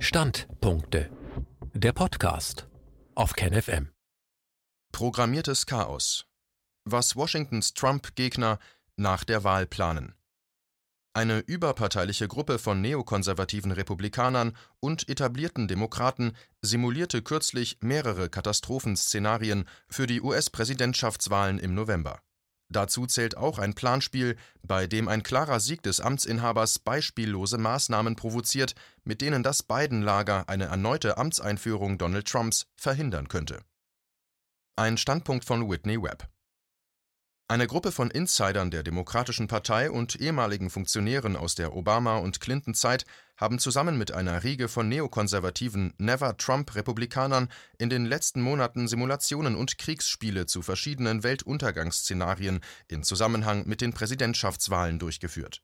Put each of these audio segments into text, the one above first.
Standpunkte. Der Podcast auf KenFM. Programmiertes Chaos. Was Washingtons Trump-Gegner nach der Wahl planen. Eine überparteiliche Gruppe von neokonservativen Republikanern und etablierten Demokraten simulierte kürzlich mehrere Katastrophenszenarien für die US-Präsidentschaftswahlen im November. Dazu zählt auch ein Planspiel, bei dem ein klarer Sieg des Amtsinhabers beispiellose Maßnahmen provoziert, mit denen das Biden-Lager eine erneute Amtseinführung Donald Trumps verhindern könnte. Ein Standpunkt von Whitney Webb eine Gruppe von Insidern der Demokratischen Partei und ehemaligen Funktionären aus der Obama- und Clinton-Zeit haben zusammen mit einer Riege von neokonservativen Never-Trump-Republikanern in den letzten Monaten Simulationen und Kriegsspiele zu verschiedenen Weltuntergangsszenarien in Zusammenhang mit den Präsidentschaftswahlen durchgeführt.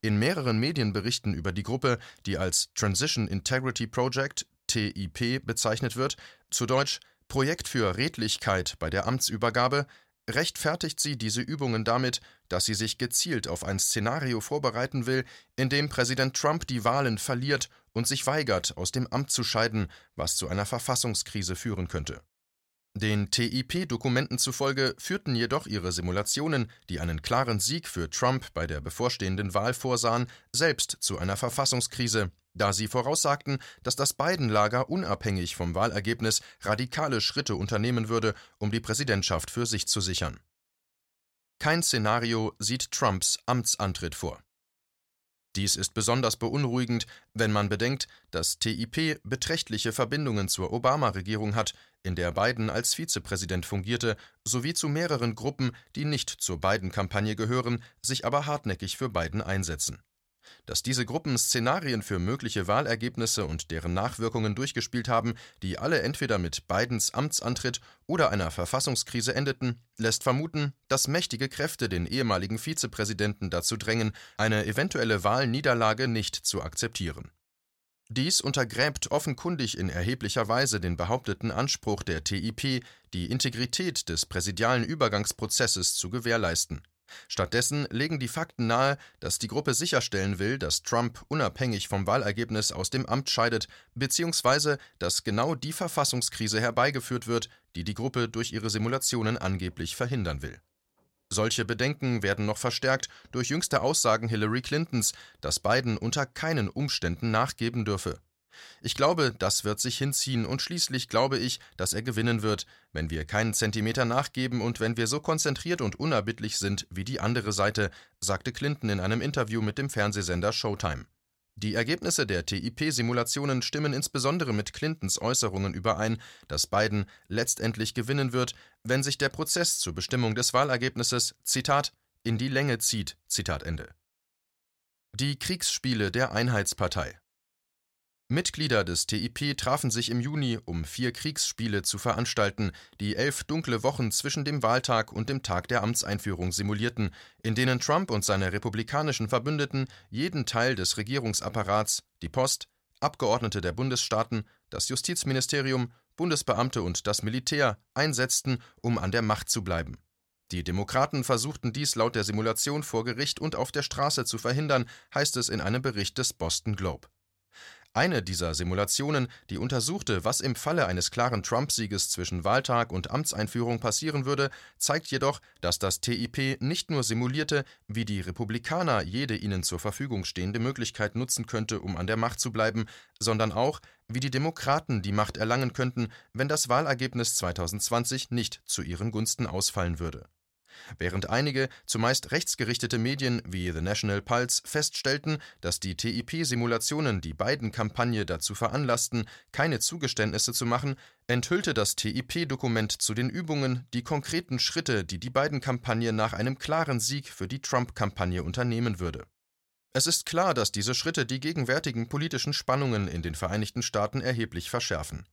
In mehreren Medienberichten über die Gruppe, die als Transition Integrity Project TIP bezeichnet wird, zu Deutsch Projekt für Redlichkeit bei der Amtsübergabe, rechtfertigt sie diese Übungen damit, dass sie sich gezielt auf ein Szenario vorbereiten will, in dem Präsident Trump die Wahlen verliert und sich weigert, aus dem Amt zu scheiden, was zu einer Verfassungskrise führen könnte. Den TIP-Dokumenten zufolge führten jedoch ihre Simulationen, die einen klaren Sieg für Trump bei der bevorstehenden Wahl vorsahen, selbst zu einer Verfassungskrise, da sie voraussagten, dass das Biden-Lager unabhängig vom Wahlergebnis radikale Schritte unternehmen würde, um die Präsidentschaft für sich zu sichern. Kein Szenario sieht Trumps Amtsantritt vor. Dies ist besonders beunruhigend, wenn man bedenkt, dass TIP beträchtliche Verbindungen zur Obama-Regierung hat, in der Biden als Vizepräsident fungierte, sowie zu mehreren Gruppen, die nicht zur Biden-Kampagne gehören, sich aber hartnäckig für Biden einsetzen. Dass diese Gruppen Szenarien für mögliche Wahlergebnisse und deren Nachwirkungen durchgespielt haben, die alle entweder mit Bidens Amtsantritt oder einer Verfassungskrise endeten, lässt vermuten, dass mächtige Kräfte den ehemaligen Vizepräsidenten dazu drängen, eine eventuelle Wahlniederlage nicht zu akzeptieren. Dies untergräbt offenkundig in erheblicher Weise den behaupteten Anspruch der TIP, die Integrität des präsidialen Übergangsprozesses zu gewährleisten. Stattdessen legen die Fakten nahe, dass die Gruppe sicherstellen will, dass Trump unabhängig vom Wahlergebnis aus dem Amt scheidet, beziehungsweise dass genau die Verfassungskrise herbeigeführt wird, die die Gruppe durch ihre Simulationen angeblich verhindern will. Solche Bedenken werden noch verstärkt durch jüngste Aussagen Hillary Clintons, dass Biden unter keinen Umständen nachgeben dürfe. Ich glaube, das wird sich hinziehen und schließlich glaube ich, dass er gewinnen wird, wenn wir keinen Zentimeter nachgeben und wenn wir so konzentriert und unerbittlich sind wie die andere Seite, sagte Clinton in einem Interview mit dem Fernsehsender Showtime. Die Ergebnisse der TIP-Simulationen stimmen insbesondere mit Clintons Äußerungen überein, dass Biden letztendlich gewinnen wird, wenn sich der Prozess zur Bestimmung des Wahlergebnisses, Zitat, in die Länge zieht, Zitat Ende. Die Kriegsspiele der Einheitspartei Mitglieder des TIP trafen sich im Juni, um vier Kriegsspiele zu veranstalten, die elf dunkle Wochen zwischen dem Wahltag und dem Tag der Amtseinführung simulierten, in denen Trump und seine republikanischen Verbündeten jeden Teil des Regierungsapparats, die Post, Abgeordnete der Bundesstaaten, das Justizministerium, Bundesbeamte und das Militär einsetzten, um an der Macht zu bleiben. Die Demokraten versuchten dies laut der Simulation vor Gericht und auf der Straße zu verhindern, heißt es in einem Bericht des Boston Globe. Eine dieser Simulationen, die untersuchte, was im Falle eines klaren Trump-Sieges zwischen Wahltag und Amtseinführung passieren würde, zeigt jedoch, dass das TIP nicht nur simulierte, wie die Republikaner jede ihnen zur Verfügung stehende Möglichkeit nutzen könnte, um an der Macht zu bleiben, sondern auch, wie die Demokraten die Macht erlangen könnten, wenn das Wahlergebnis 2020 nicht zu ihren Gunsten ausfallen würde Während einige, zumeist rechtsgerichtete Medien wie The National Pulse feststellten, dass die TIP-Simulationen die Biden-Kampagne dazu veranlassten, keine Zugeständnisse zu machen, enthüllte das TIP-Dokument zu den Übungen die konkreten Schritte, die die Biden-Kampagne nach einem klaren Sieg für die Trump-Kampagne unternehmen würde. Es ist klar, dass diese Schritte die gegenwärtigen politischen Spannungen in den Vereinigten Staaten erheblich verschärfen.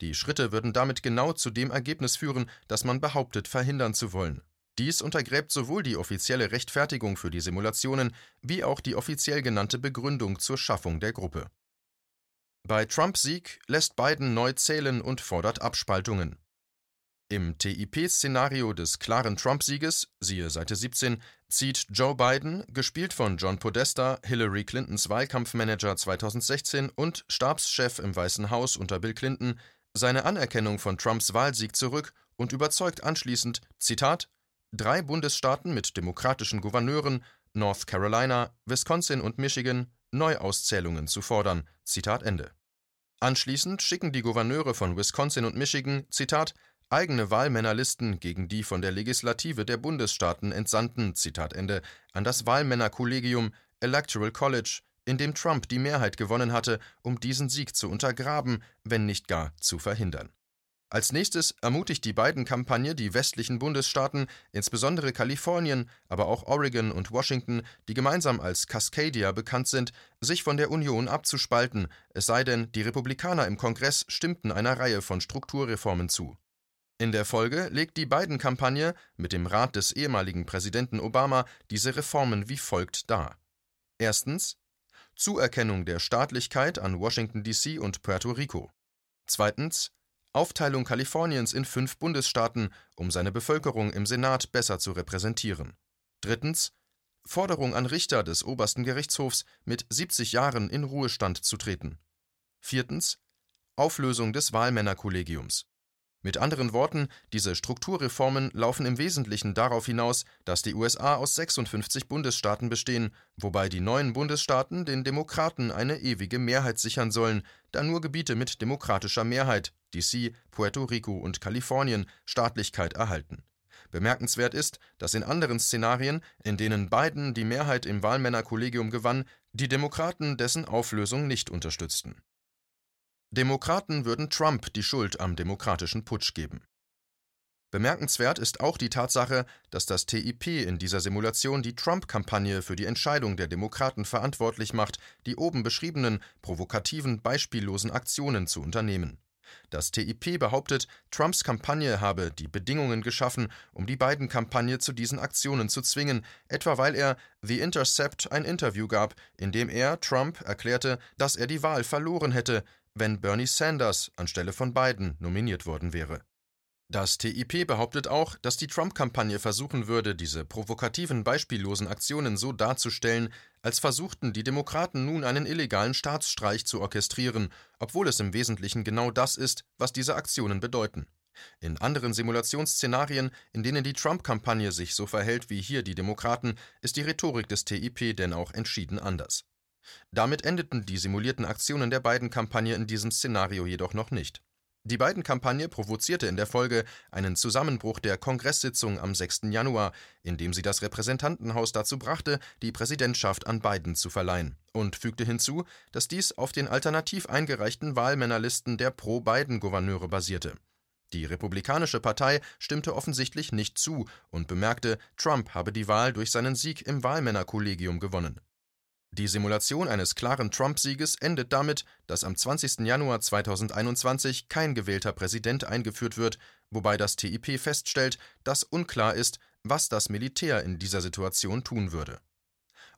Die Schritte würden damit genau zu dem Ergebnis führen, das man behauptet verhindern zu wollen. Dies untergräbt sowohl die offizielle Rechtfertigung für die Simulationen wie auch die offiziell genannte Begründung zur Schaffung der Gruppe. Bei Trumps Sieg lässt Biden neu zählen und fordert Abspaltungen. Im TIP-Szenario des klaren Trump-Sieges, siehe Seite 17, zieht Joe Biden, gespielt von John Podesta, Hillary Clintons Wahlkampfmanager 2016 und Stabschef im Weißen Haus unter Bill Clinton, seine Anerkennung von Trumps Wahlsieg zurück und überzeugt anschließend, Zitat, drei Bundesstaaten mit demokratischen Gouverneuren, North Carolina, Wisconsin und Michigan, Neuauszählungen zu fordern. Zitat Ende. Anschließend schicken die Gouverneure von Wisconsin und Michigan, Zitat, eigene Wahlmännerlisten gegen die von der Legislative der Bundesstaaten entsandten, Zitat Ende, an das Wahlmännerkollegium Electoral College, in dem Trump die Mehrheit gewonnen hatte, um diesen Sieg zu untergraben, wenn nicht gar zu verhindern. Als nächstes ermutigt die beiden Kampagne die westlichen Bundesstaaten, insbesondere Kalifornien, aber auch Oregon und Washington, die gemeinsam als Cascadia bekannt sind, sich von der Union abzuspalten, es sei denn, die Republikaner im Kongress stimmten einer Reihe von Strukturreformen zu. In der Folge legt die Biden-Kampagne mit dem Rat des ehemaligen Präsidenten Obama diese Reformen wie folgt dar. Erstens Zuerkennung der Staatlichkeit an Washington DC und Puerto Rico. Zweitens Aufteilung Kaliforniens in fünf Bundesstaaten, um seine Bevölkerung im Senat besser zu repräsentieren. Drittens Forderung an Richter des obersten Gerichtshofs, mit 70 Jahren in Ruhestand zu treten. Viertens Auflösung des Wahlmännerkollegiums. Mit anderen Worten, diese Strukturreformen laufen im Wesentlichen darauf hinaus, dass die USA aus 56 Bundesstaaten bestehen, wobei die neuen Bundesstaaten den Demokraten eine ewige Mehrheit sichern sollen, da nur Gebiete mit demokratischer Mehrheit DC, Puerto Rico und Kalifornien Staatlichkeit erhalten. Bemerkenswert ist, dass in anderen Szenarien, in denen Biden die Mehrheit im Wahlmännerkollegium gewann, die Demokraten dessen Auflösung nicht unterstützten Demokraten würden Trump die Schuld am demokratischen Putsch geben. Bemerkenswert ist auch die Tatsache, dass das TIP in dieser Simulation die Trump-Kampagne für die Entscheidung der Demokraten verantwortlich macht, die oben beschriebenen provokativen, beispiellosen Aktionen zu unternehmen. Das TIP behauptet, Trumps Kampagne habe die Bedingungen geschaffen, um die beiden Kampagne zu diesen Aktionen zu zwingen, etwa weil er The Intercept ein Interview gab, in dem er, Trump, erklärte, dass er die Wahl verloren hätte, wenn Bernie Sanders anstelle von Biden nominiert worden wäre. Das TIP behauptet auch, dass die Trump-Kampagne versuchen würde, diese provokativen, beispiellosen Aktionen so darzustellen, als versuchten die Demokraten nun einen illegalen Staatsstreich zu orchestrieren, obwohl es im Wesentlichen genau das ist, was diese Aktionen bedeuten. In anderen Simulationsszenarien, in denen die Trump-Kampagne sich so verhält wie hier die Demokraten, ist die Rhetorik des TIP denn auch entschieden anders. Damit endeten die simulierten Aktionen der beiden Kampagne in diesem Szenario jedoch noch nicht. Die beiden Kampagne provozierte in der Folge einen Zusammenbruch der Kongresssitzung am 6. Januar, indem sie das Repräsentantenhaus dazu brachte, die Präsidentschaft an Biden zu verleihen, und fügte hinzu, dass dies auf den alternativ eingereichten Wahlmännerlisten der Pro-Biden-Gouverneure basierte. Die Republikanische Partei stimmte offensichtlich nicht zu und bemerkte, Trump habe die Wahl durch seinen Sieg im Wahlmännerkollegium gewonnen. Die Simulation eines klaren Trump-Sieges endet damit, dass am 20. Januar 2021 kein gewählter Präsident eingeführt wird, wobei das TIP feststellt, dass unklar ist, was das Militär in dieser Situation tun würde.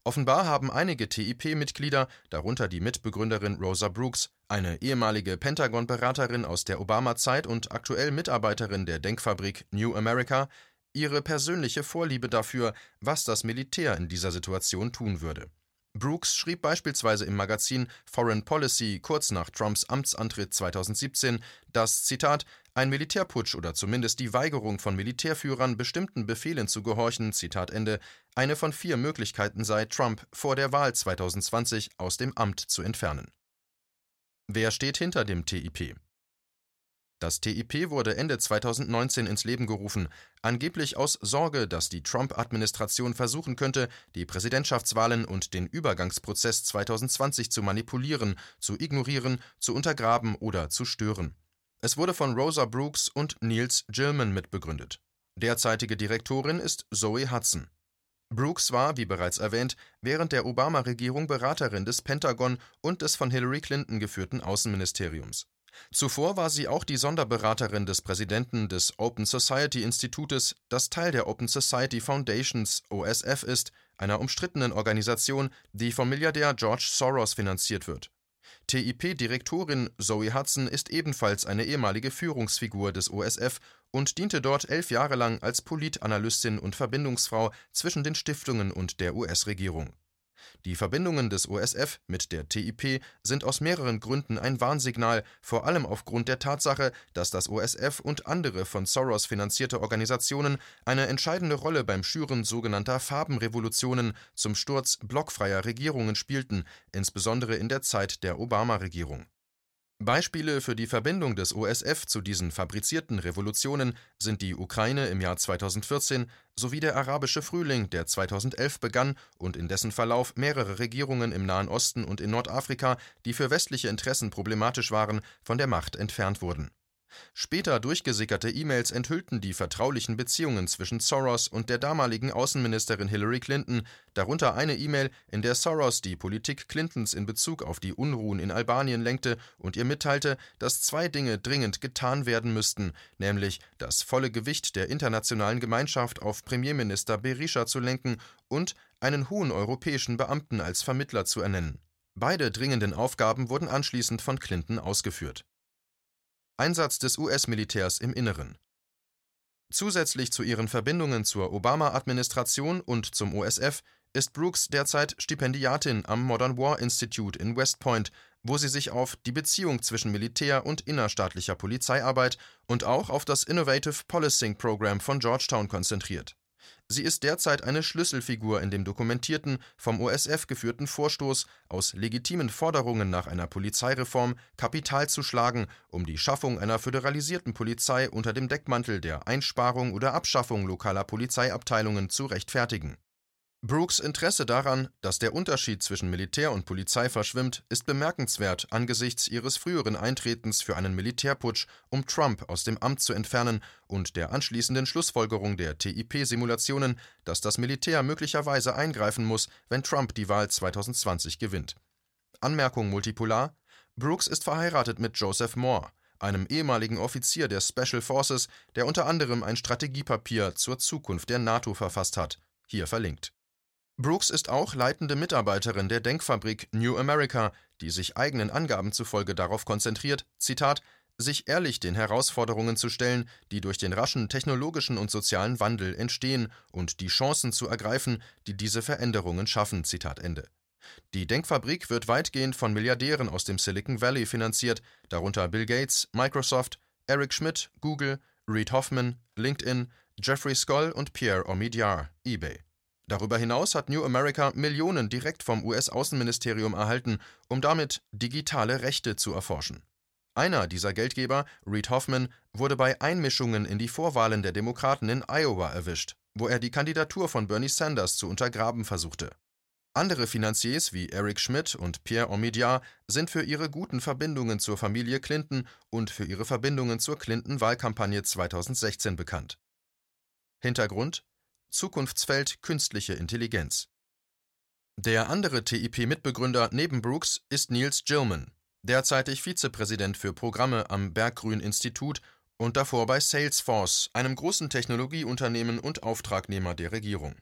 Offenbar haben einige TIP-Mitglieder, darunter die Mitbegründerin Rosa Brooks, eine ehemalige Pentagon-Beraterin aus der Obama-Zeit und aktuell Mitarbeiterin der Denkfabrik New America, ihre persönliche Vorliebe dafür, was das Militär in dieser Situation tun würde. Brooks schrieb beispielsweise im Magazin Foreign Policy kurz nach Trumps Amtsantritt 2017, dass Zitat ein Militärputsch oder zumindest die Weigerung von Militärführern bestimmten Befehlen zu gehorchen, Zitat Ende, eine von vier Möglichkeiten sei, Trump vor der Wahl 2020 aus dem Amt zu entfernen. Wer steht hinter dem TIP? Das TIP wurde Ende 2019 ins Leben gerufen, angeblich aus Sorge, dass die Trump-Administration versuchen könnte, die Präsidentschaftswahlen und den Übergangsprozess 2020 zu manipulieren, zu ignorieren, zu untergraben oder zu stören. Es wurde von Rosa Brooks und Niels Gilman mitbegründet. Derzeitige Direktorin ist Zoe Hudson. Brooks war, wie bereits erwähnt, während der Obama-Regierung Beraterin des Pentagon und des von Hillary Clinton geführten Außenministeriums. Zuvor war sie auch die Sonderberaterin des Präsidenten des Open Society Institutes, das Teil der Open Society Foundations (OSF) ist, einer umstrittenen Organisation, die vom Milliardär George Soros finanziert wird. TIP-Direktorin Zoe Hudson ist ebenfalls eine ehemalige Führungsfigur des OSF und diente dort elf Jahre lang als Politanalystin und Verbindungsfrau zwischen den Stiftungen und der US-Regierung. Die Verbindungen des OSF mit der TIP sind aus mehreren Gründen ein Warnsignal, vor allem aufgrund der Tatsache, dass das OSF und andere von Soros finanzierte Organisationen eine entscheidende Rolle beim Schüren sogenannter Farbenrevolutionen zum Sturz blockfreier Regierungen spielten, insbesondere in der Zeit der Obama-Regierung Beispiele für die Verbindung des OSF zu diesen fabrizierten Revolutionen sind die Ukraine im Jahr 2014 sowie der arabische Frühling, der 2011 begann und in dessen Verlauf mehrere Regierungen im Nahen Osten und in Nordafrika, die für westliche Interessen problematisch waren, von der Macht entfernt wurden Später durchgesickerte E-Mails enthüllten die vertraulichen Beziehungen zwischen Soros und der damaligen Außenministerin Hillary Clinton, darunter eine E-Mail, in der Soros die Politik Clintons in Bezug auf die Unruhen in Albanien lenkte und ihr mitteilte, dass zwei Dinge dringend getan werden müssten, nämlich das volle Gewicht der internationalen Gemeinschaft auf Premierminister Berisha zu lenken und einen hohen europäischen Beamten als Vermittler zu ernennen. Beide dringenden Aufgaben wurden anschließend von Clinton ausgeführt Einsatz des US-Militärs im Inneren. Zusätzlich zu ihren Verbindungen zur Obama-Administration und zum OSF ist Brooks derzeit Stipendiatin am Modern War Institute in West Point, wo sie sich auf die Beziehung zwischen Militär und innerstaatlicher Polizeiarbeit und auch auf das Innovative Policing Program von Georgetown konzentriert Sie ist derzeit eine Schlüsselfigur in dem dokumentierten, vom OSF geführten Vorstoß, aus legitimen Forderungen nach einer Polizeireform Kapital zu schlagen, um die Schaffung einer föderalisierten Polizei unter dem Deckmantel der Einsparung oder Abschaffung lokaler Polizeiabteilungen zu rechtfertigen Brooks Interesse daran, dass der Unterschied zwischen Militär und Polizei verschwimmt, ist bemerkenswert angesichts ihres früheren Eintretens für einen Militärputsch, um Trump aus dem Amt zu entfernen, und der anschließenden Schlussfolgerung der TIP-Simulationen, dass das Militär möglicherweise eingreifen muss, wenn Trump die Wahl 2020 gewinnt. Anmerkung Multipolar Brooks ist verheiratet mit Joseph Moore, einem ehemaligen Offizier der Special Forces, der unter anderem ein Strategiepapier zur Zukunft der NATO verfasst hat. Hier verlinkt Brooks ist auch leitende Mitarbeiterin der Denkfabrik New America, die sich eigenen Angaben zufolge darauf konzentriert, Zitat, sich ehrlich den Herausforderungen zu stellen, die durch den raschen technologischen und sozialen Wandel entstehen und die Chancen zu ergreifen, die diese Veränderungen schaffen. Zitat Ende. Die Denkfabrik wird weitgehend von Milliardären aus dem Silicon Valley finanziert, darunter Bill Gates, Microsoft, Eric Schmidt, Google, Reid Hoffman, LinkedIn, Jeffrey Skoll und Pierre Omidyar, eBay. Darüber hinaus hat New America Millionen direkt vom US-Außenministerium erhalten, um damit digitale Rechte zu erforschen. Einer dieser Geldgeber, Reid Hoffman, wurde bei Einmischungen in die Vorwahlen der Demokraten in Iowa erwischt, wo er die Kandidatur von Bernie Sanders zu untergraben versuchte. Andere Finanziers wie Eric Schmidt und Pierre Omidyar sind für ihre guten Verbindungen zur Familie Clinton und für ihre Verbindungen zur Clinton-Wahlkampagne 2016 bekannt. Hintergrund Zukunftsfeld künstliche Intelligenz. Der andere TIP-Mitbegründer neben Brooks ist Niels Gilman, derzeitig Vizepräsident für Programme am Berggrün-Institut und davor bei Salesforce, einem großen Technologieunternehmen und Auftragnehmer der Regierung.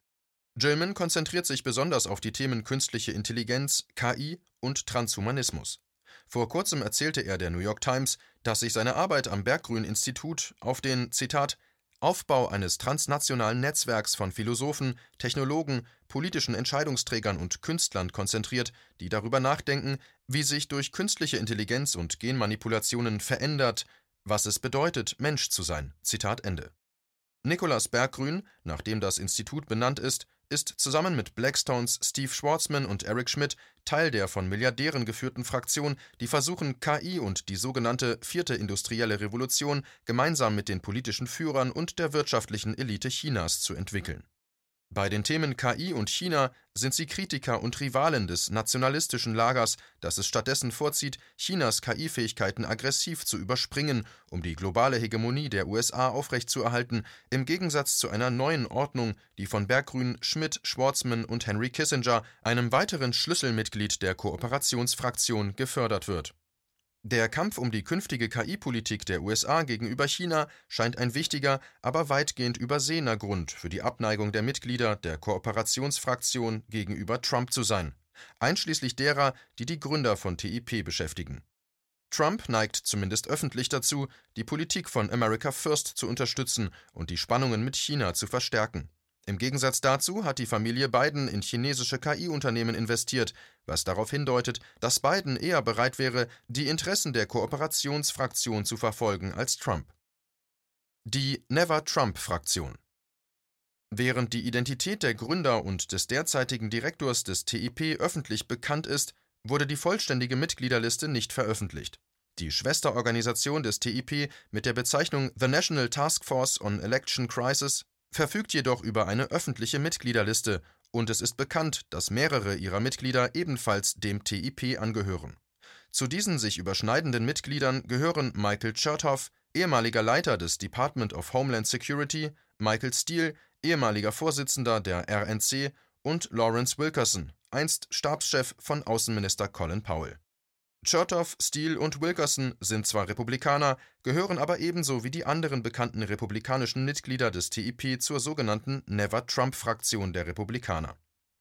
Gilman konzentriert sich besonders auf die Themen künstliche Intelligenz, KI und Transhumanismus. Vor kurzem erzählte er der New York Times, dass sich seine Arbeit am Berggrün-Institut auf den Zitat Aufbau eines transnationalen Netzwerks von Philosophen, Technologen, politischen Entscheidungsträgern und Künstlern konzentriert, die darüber nachdenken, wie sich durch künstliche Intelligenz und Genmanipulationen verändert, was es bedeutet, Mensch zu sein. Zitat Ende. Nicolas Berggrün, nach dem das Institut benannt ist, ist zusammen mit Blackstones Steve Schwarzman und Eric Schmidt Teil der von Milliardären geführten Fraktion, die versuchen, KI und die sogenannte vierte industrielle Revolution gemeinsam mit den politischen Führern und der wirtschaftlichen Elite Chinas zu entwickeln bei den Themen KI und China sind sie Kritiker und Rivalen des nationalistischen Lagers, das es stattdessen vorzieht, Chinas KI-Fähigkeiten aggressiv zu überspringen, um die globale Hegemonie der USA aufrechtzuerhalten, im Gegensatz zu einer neuen Ordnung, die von Berggrün, Schmidt, Schwarzman und Henry Kissinger, einem weiteren Schlüsselmitglied der Kooperationsfraktion, gefördert wird der Kampf um die künftige KI-Politik der USA gegenüber China scheint ein wichtiger, aber weitgehend übersehener Grund für die Abneigung der Mitglieder der Kooperationsfraktion gegenüber Trump zu sein. einschließlich derer, die die Gründer von TIP beschäftigen. Trump neigt zumindest öffentlich dazu, die Politik von America First zu unterstützen und die Spannungen mit China zu verstärken. Im Gegensatz dazu hat die Familie Biden in chinesische KI-Unternehmen investiert, was darauf hindeutet, dass Biden eher bereit wäre, die Interessen der Kooperationsfraktion zu verfolgen als Trump. Die Never Trump-Fraktion Während die Identität der Gründer und des derzeitigen Direktors des TIP öffentlich bekannt ist, wurde die vollständige Mitgliederliste nicht veröffentlicht. Die Schwesterorganisation des TIP mit der Bezeichnung The National Task Force on Election Crisis verfügt jedoch über eine öffentliche Mitgliederliste und es ist bekannt, dass mehrere ihrer Mitglieder ebenfalls dem TIP angehören. Zu diesen sich überschneidenden Mitgliedern gehören Michael Chertoff, ehemaliger Leiter des Department of Homeland Security, Michael Steele, ehemaliger Vorsitzender der RNC und Lawrence Wilkerson, einst Stabschef von Außenminister Colin Powell. Chertoff, Steele und Wilkerson sind zwar Republikaner, gehören aber ebenso wie die anderen bekannten republikanischen Mitglieder des TIP zur sogenannten Never-Trump-Fraktion der Republikaner.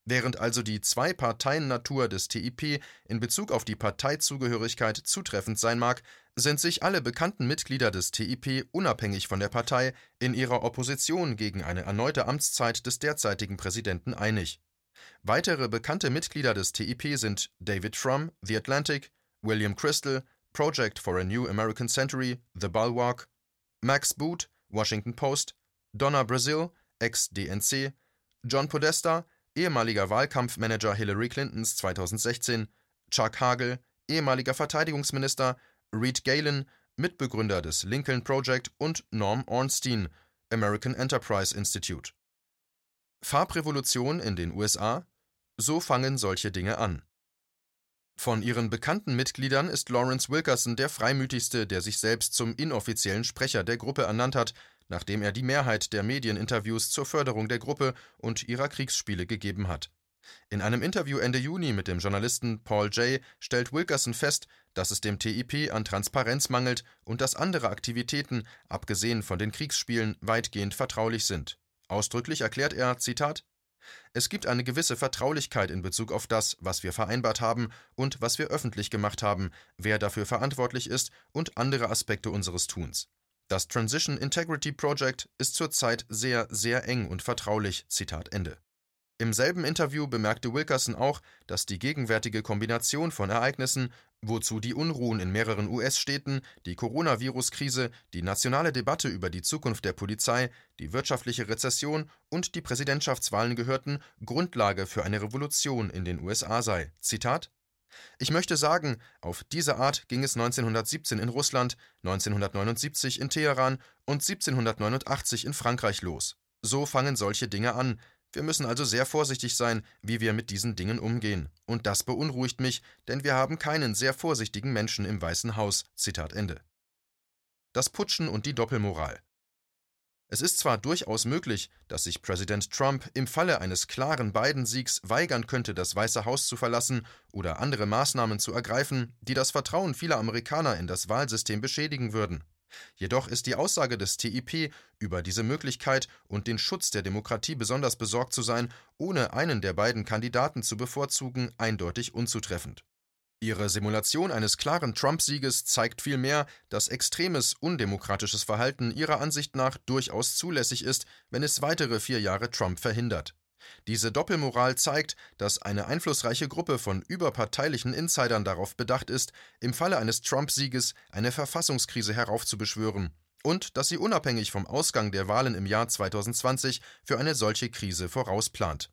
Während also die Zwei-Parteien-Natur des TIP in Bezug auf die Parteizugehörigkeit zutreffend sein mag, sind sich alle bekannten Mitglieder des TIP unabhängig von der Partei in ihrer Opposition gegen eine erneute Amtszeit des derzeitigen Präsidenten einig. Weitere bekannte Mitglieder des TIP sind David Frum, The Atlantic, William Crystal, Project for a New American Century, The Bulwark, Max Boot, Washington Post, Donna Brazil, ex-DNC, John Podesta, ehemaliger Wahlkampfmanager Hillary Clintons 2016, Chuck Hagel, ehemaliger Verteidigungsminister, Reed Galen, Mitbegründer des Lincoln Project und Norm Ornstein, American Enterprise Institute. Farbrevolution in den USA? So fangen solche Dinge an. Von ihren bekannten Mitgliedern ist Lawrence Wilkerson der freimütigste, der sich selbst zum inoffiziellen Sprecher der Gruppe ernannt hat, nachdem er die Mehrheit der Medieninterviews zur Förderung der Gruppe und ihrer Kriegsspiele gegeben hat. In einem Interview Ende Juni mit dem Journalisten Paul Jay stellt Wilkerson fest, dass es dem TIP an Transparenz mangelt und dass andere Aktivitäten, abgesehen von den Kriegsspielen, weitgehend vertraulich sind. Ausdrücklich erklärt er, Zitat, es gibt eine gewisse Vertraulichkeit in Bezug auf das, was wir vereinbart haben und was wir öffentlich gemacht haben, wer dafür verantwortlich ist und andere Aspekte unseres Tuns. Das Transition Integrity Project ist zurzeit sehr, sehr eng und vertraulich. Zitat Ende. Im selben Interview bemerkte Wilkerson auch, dass die gegenwärtige Kombination von Ereignissen, wozu die Unruhen in mehreren US-Städten, die Coronavirus-Krise, die nationale Debatte über die Zukunft der Polizei, die wirtschaftliche Rezession und die Präsidentschaftswahlen gehörten, Grundlage für eine Revolution in den USA sei. Zitat ich möchte sagen, auf diese Art ging es 1917 in Russland, 1979 in Teheran und 1789 in Frankreich los. So fangen solche Dinge an, wir müssen also sehr vorsichtig sein, wie wir mit diesen Dingen umgehen. Und das beunruhigt mich, denn wir haben keinen sehr vorsichtigen Menschen im Weißen Haus. Zitat Ende. Das Putschen und die Doppelmoral. Es ist zwar durchaus möglich, dass sich Präsident Trump im Falle eines klaren Biden-Siegs weigern könnte, das Weiße Haus zu verlassen oder andere Maßnahmen zu ergreifen, die das Vertrauen vieler Amerikaner in das Wahlsystem beschädigen würden. Jedoch ist die Aussage des TIP über diese Möglichkeit und den Schutz der Demokratie besonders besorgt zu sein, ohne einen der beiden Kandidaten zu bevorzugen, eindeutig unzutreffend. Ihre Simulation eines klaren Trump-Sieges zeigt vielmehr, dass extremes, undemokratisches Verhalten ihrer Ansicht nach durchaus zulässig ist, wenn es weitere vier Jahre Trump verhindert. Diese Doppelmoral zeigt, dass eine einflussreiche Gruppe von überparteilichen Insidern darauf bedacht ist, im Falle eines Trump-Sieges eine Verfassungskrise heraufzubeschwören und dass sie unabhängig vom Ausgang der Wahlen im Jahr 2020 für eine solche Krise vorausplant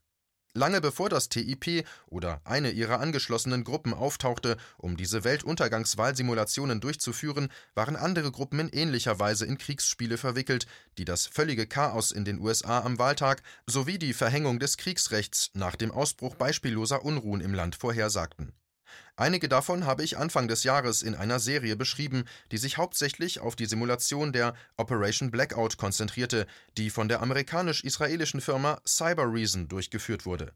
Lange bevor das TIP oder eine ihrer angeschlossenen Gruppen auftauchte, um diese Weltuntergangswahlsimulationen durchzuführen, waren andere Gruppen in ähnlicher Weise in Kriegsspiele verwickelt, die das völlige Chaos in den USA am Wahltag sowie die Verhängung des Kriegsrechts nach dem Ausbruch beispielloser Unruhen im Land vorhersagten Einige davon habe ich Anfang des Jahres in einer Serie beschrieben, die sich hauptsächlich auf die Simulation der Operation Blackout konzentrierte, die von der amerikanisch-israelischen Firma Cybereason durchgeführt wurde.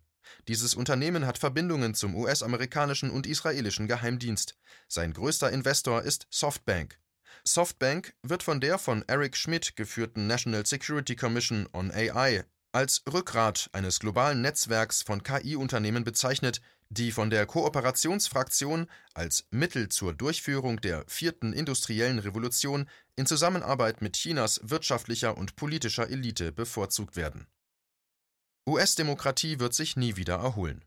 Dieses Unternehmen hat Verbindungen zum US-amerikanischen und israelischen Geheimdienst. Sein größter Investor ist Softbank. Softbank wird von der von Eric Schmidt geführten National Security Commission on AI als Rückgrat eines globalen Netzwerks von KI-Unternehmen bezeichnet, Die von der Kooperationsfraktion als Mittel zur Durchführung der vierten industriellen Revolution in Zusammenarbeit mit Chinas wirtschaftlicher und politischer Elite bevorzugt werden. US-Demokratie wird sich nie wieder erholen.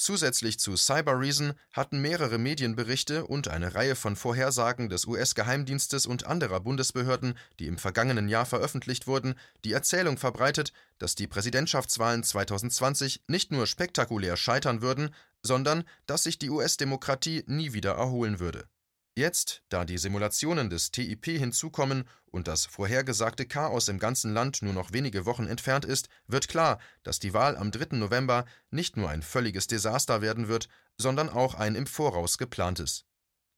Zusätzlich zu Cyber Reason hatten mehrere Medienberichte und eine Reihe von Vorhersagen des US-Geheimdienstes und anderer Bundesbehörden, die im vergangenen Jahr veröffentlicht wurden, die Erzählung verbreitet, dass die Präsidentschaftswahlen 2020 nicht nur spektakulär scheitern würden, sondern dass sich die US-Demokratie nie wieder erholen würde Jetzt, da die Simulationen des TIP hinzukommen und das vorhergesagte Chaos im ganzen Land nur noch wenige Wochen entfernt ist, wird klar, dass die Wahl am 3. November nicht nur ein völliges Desaster werden wird, sondern auch ein im Voraus geplantes.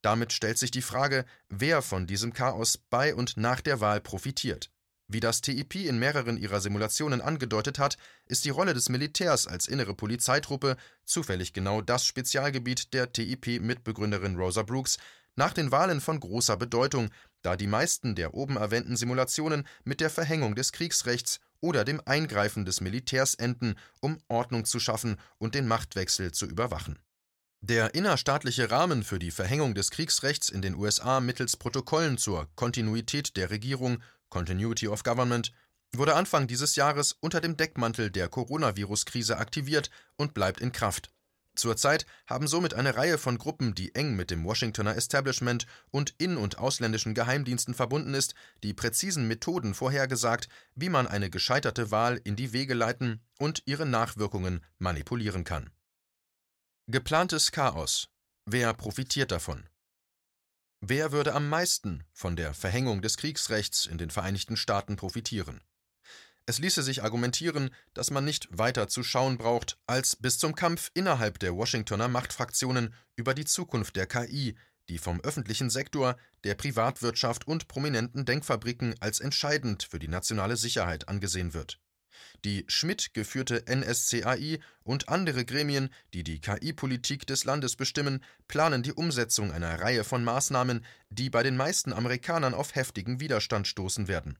Damit stellt sich die Frage, wer von diesem Chaos bei und nach der Wahl profitiert. Wie das TIP in mehreren ihrer Simulationen angedeutet hat, ist die Rolle des Militärs als innere Polizeitruppe zufällig genau das Spezialgebiet der TIP-Mitbegründerin Rosa Brooks, nach den Wahlen von großer Bedeutung, da die meisten der oben erwähnten Simulationen mit der Verhängung des Kriegsrechts oder dem Eingreifen des Militärs enden, um Ordnung zu schaffen und den Machtwechsel zu überwachen. Der innerstaatliche Rahmen für die Verhängung des Kriegsrechts in den USA mittels Protokollen zur Kontinuität der Regierung Continuity of Government wurde Anfang dieses Jahres unter dem Deckmantel der Coronavirus-Krise aktiviert und bleibt in Kraft. Zurzeit haben somit eine Reihe von Gruppen, die eng mit dem Washingtoner Establishment und in- und ausländischen Geheimdiensten verbunden ist, die präzisen Methoden vorhergesagt, wie man eine gescheiterte Wahl in die Wege leiten und ihre Nachwirkungen manipulieren kann. Geplantes Chaos. Wer profitiert davon? Wer würde am meisten von der Verhängung des Kriegsrechts in den Vereinigten Staaten profitieren? Es ließe sich argumentieren, dass man nicht weiter zu schauen braucht, als bis zum Kampf innerhalb der Washingtoner Machtfraktionen über die Zukunft der KI, die vom öffentlichen Sektor, der Privatwirtschaft und prominenten Denkfabriken als entscheidend für die nationale Sicherheit angesehen wird. Die Schmidt geführte NSCAI und andere Gremien, die die KI-Politik des Landes bestimmen, planen die Umsetzung einer Reihe von Maßnahmen, die bei den meisten Amerikanern auf heftigen Widerstand stoßen werden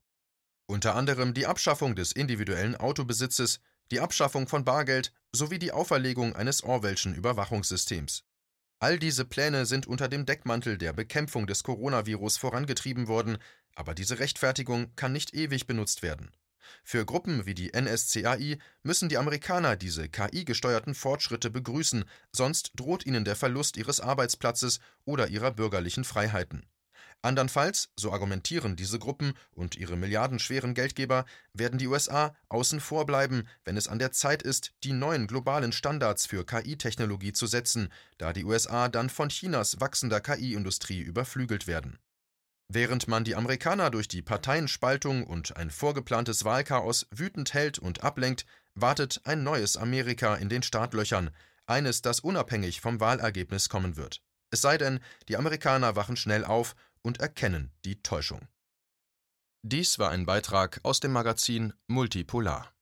unter anderem die Abschaffung des individuellen Autobesitzes, die Abschaffung von Bargeld sowie die Auferlegung eines Orwellschen Überwachungssystems. All diese Pläne sind unter dem Deckmantel der Bekämpfung des Coronavirus vorangetrieben worden, aber diese Rechtfertigung kann nicht ewig benutzt werden. Für Gruppen wie die NSCAI müssen die Amerikaner diese KI-gesteuerten Fortschritte begrüßen, sonst droht ihnen der Verlust ihres Arbeitsplatzes oder ihrer bürgerlichen Freiheiten. Andernfalls, so argumentieren diese Gruppen und ihre milliardenschweren Geldgeber, werden die USA außen vor bleiben, wenn es an der Zeit ist, die neuen globalen Standards für KI-Technologie zu setzen, da die USA dann von Chinas wachsender KI-Industrie überflügelt werden. Während man die Amerikaner durch die Parteienspaltung und ein vorgeplantes Wahlchaos wütend hält und ablenkt, wartet ein neues Amerika in den Startlöchern, eines, das unabhängig vom Wahlergebnis kommen wird. Es sei denn, die Amerikaner wachen schnell auf und erkennen die Täuschung. Dies war ein Beitrag aus dem Magazin Multipolar.